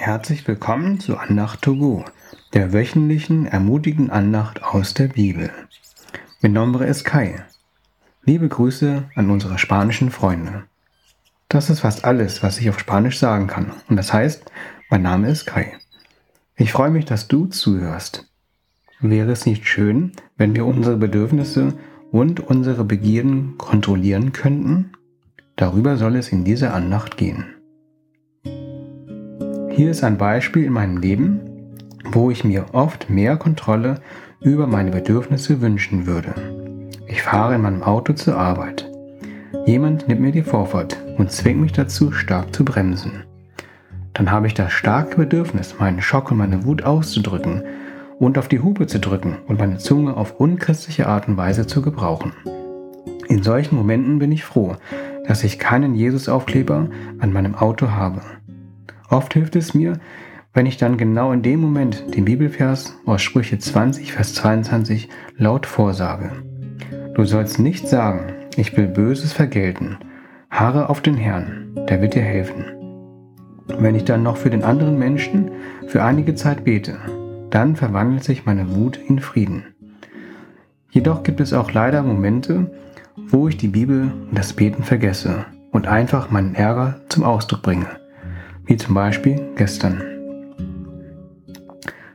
Herzlich willkommen zu Andacht to go, der wöchentlichen ermutigenden Andacht aus der Bibel. Mein Name ist Kai. Liebe Grüße an unsere spanischen Freunde. Das ist fast alles, was ich auf Spanisch sagen kann. Und das heißt, mein Name ist Kai. Ich freue mich, dass du zuhörst. Wäre es nicht schön, wenn wir unsere Bedürfnisse und unsere Begierden kontrollieren könnten? Darüber soll es in dieser Andacht gehen. Hier ist ein Beispiel in meinem Leben, wo ich mir oft mehr Kontrolle über meine Bedürfnisse wünschen würde. Ich fahre in meinem Auto zur Arbeit. Jemand nimmt mir die Vorfahrt und zwingt mich dazu, stark zu bremsen. Dann habe ich das starke Bedürfnis, meinen Schock und meine Wut auszudrücken und auf die Hupe zu drücken und meine Zunge auf unchristliche Art und Weise zu gebrauchen. In solchen Momenten bin ich froh, dass ich keinen Jesus-Aufkleber an meinem Auto habe. Oft hilft es mir, wenn ich dann genau in dem Moment den Bibelvers aus Sprüche 20, Vers 22 laut vorsage. Du sollst nicht sagen, ich will Böses vergelten. Harre auf den Herrn, der wird dir helfen. Wenn ich dann noch für den anderen Menschen für einige Zeit bete, dann verwandelt sich meine Wut in Frieden. Jedoch gibt es auch leider Momente, wo ich die Bibel und das Beten vergesse und einfach meinen Ärger zum Ausdruck bringe wie zum Beispiel gestern.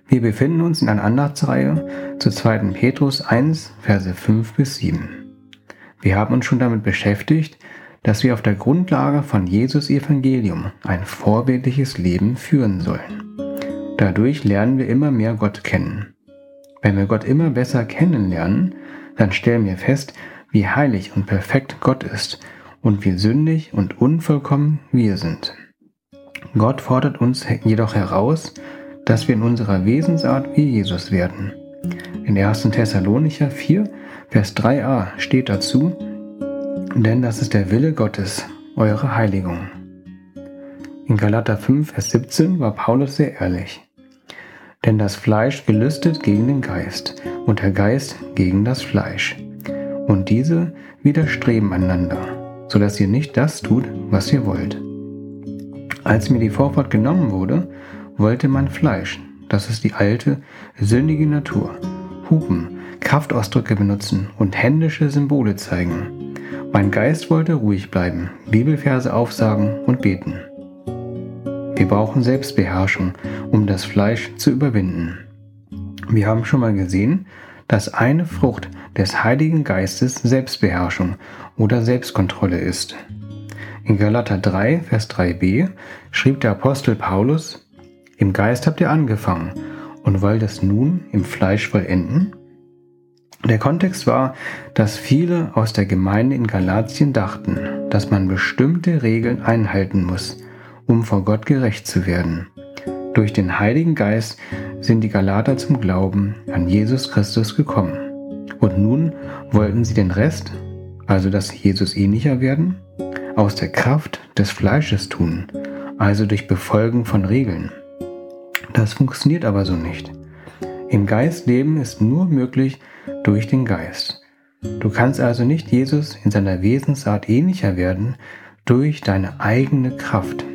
Wir befinden uns in einer Andachtsreihe zu 2. Petrus 1, Verse 5 bis 7. Wir haben uns schon damit beschäftigt, dass wir auf der Grundlage von Jesus Evangelium ein vorbildliches Leben führen sollen. Dadurch lernen wir immer mehr Gott kennen. Wenn wir Gott immer besser kennenlernen, dann stellen wir fest, wie heilig und perfekt Gott ist und wie sündig und unvollkommen wir sind. Gott fordert uns jedoch heraus, dass wir in unserer Wesensart wie Jesus werden. In 1. Thessalonicher 4, Vers 3a steht dazu, denn das ist der Wille Gottes, eure Heiligung. In Galater 5, Vers 17 war Paulus sehr ehrlich. Denn das Fleisch gelüstet gegen den Geist und der Geist gegen das Fleisch. Und diese widerstreben einander, so dass ihr nicht das tut, was ihr wollt. Als mir die Vorfahrt genommen wurde, wollte mein Fleisch, das ist die alte, sündige Natur, hupen, Kraftausdrücke benutzen und händische Symbole zeigen. Mein Geist wollte ruhig bleiben, Bibelverse aufsagen und beten. Wir brauchen Selbstbeherrschung, um das Fleisch zu überwinden. Wir haben schon mal gesehen, dass eine Frucht des Heiligen Geistes Selbstbeherrschung oder Selbstkontrolle ist. In Galater 3, Vers 3b schrieb der Apostel Paulus, Im Geist habt ihr angefangen und wollt es nun im Fleisch vollenden? Der Kontext war, dass viele aus der Gemeinde in Galatien dachten, dass man bestimmte Regeln einhalten muss, um vor Gott gerecht zu werden. Durch den Heiligen Geist sind die Galater zum Glauben an Jesus Christus gekommen. Und nun wollten sie den Rest, also dass Jesus ähnlicher werden, aus der Kraft des Fleisches tun, also durch Befolgen von Regeln. Das funktioniert aber so nicht. Im Geist leben ist nur möglich durch den Geist. Du kannst also nicht Jesus in seiner Wesensart ähnlicher werden durch deine eigene Kraft.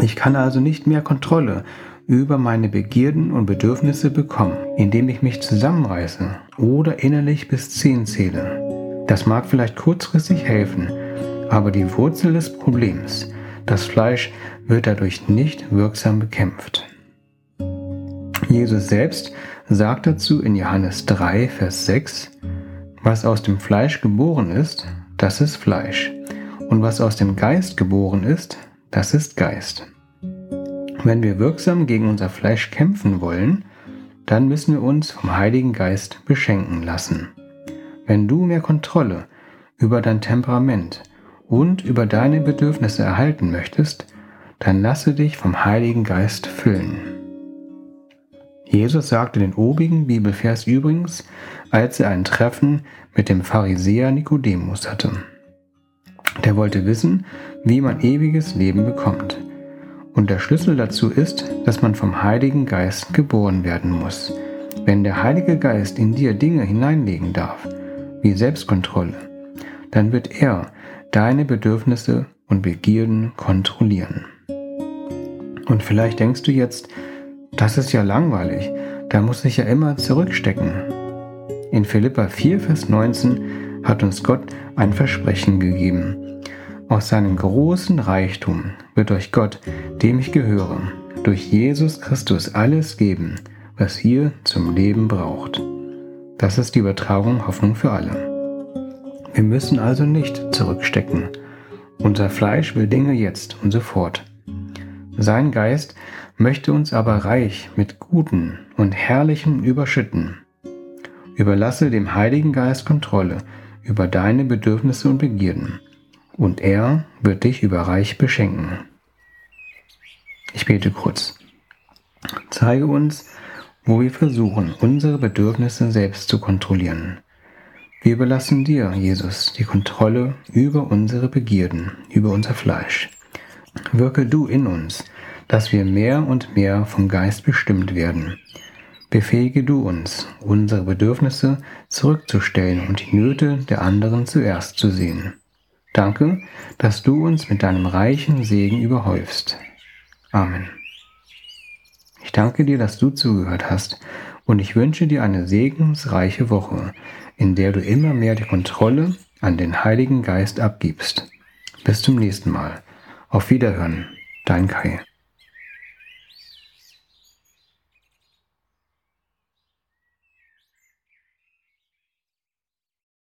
Ich kann also nicht mehr Kontrolle über meine Begierden und Bedürfnisse bekommen, indem ich mich zusammenreiße oder innerlich bis zehn zähle. Das mag vielleicht kurzfristig helfen, aber die Wurzel des Problems, das Fleisch, wird dadurch nicht wirksam bekämpft. Jesus selbst sagt dazu in Johannes 3, Vers 6, was aus dem Fleisch geboren ist, das ist Fleisch, und was aus dem Geist geboren ist, das ist Geist. Wenn wir wirksam gegen unser Fleisch kämpfen wollen, dann müssen wir uns vom Heiligen Geist beschenken lassen. Wenn du mehr Kontrolle über dein Temperament, und über deine Bedürfnisse erhalten möchtest, dann lasse dich vom Heiligen Geist füllen. Jesus sagte den obigen Bibelvers übrigens, als er ein Treffen mit dem Pharisäer Nikodemus hatte. Der wollte wissen, wie man ewiges Leben bekommt. Und der Schlüssel dazu ist, dass man vom Heiligen Geist geboren werden muss. Wenn der Heilige Geist in dir Dinge hineinlegen darf, wie Selbstkontrolle, dann wird er deine Bedürfnisse und Begierden kontrollieren. Und vielleicht denkst du jetzt, das ist ja langweilig, da muss ich ja immer zurückstecken. In Philippa 4, Vers 19 hat uns Gott ein Versprechen gegeben. Aus seinem großen Reichtum wird euch Gott, dem ich gehöre, durch Jesus Christus alles geben, was ihr zum Leben braucht. Das ist die Übertragung Hoffnung für alle. Wir müssen also nicht zurückstecken. Unser Fleisch will Dinge jetzt und sofort. Sein Geist möchte uns aber reich mit Guten und Herrlichem überschütten. Überlasse dem Heiligen Geist Kontrolle über deine Bedürfnisse und Begierden, und er wird dich überreich beschenken. Ich bete kurz. Zeige uns, wo wir versuchen, unsere Bedürfnisse selbst zu kontrollieren. Wir überlassen dir, Jesus, die Kontrolle über unsere Begierden, über unser Fleisch. Wirke du in uns, dass wir mehr und mehr vom Geist bestimmt werden. Befähige du uns, unsere Bedürfnisse zurückzustellen und die Nöte der anderen zuerst zu sehen. Danke, dass du uns mit deinem reichen Segen überhäufst. Amen. Ich danke dir, dass du zugehört hast und ich wünsche dir eine segensreiche Woche, in der du immer mehr die Kontrolle an den Heiligen Geist abgibst. Bis zum nächsten Mal. Auf Wiederhören, dein Kai.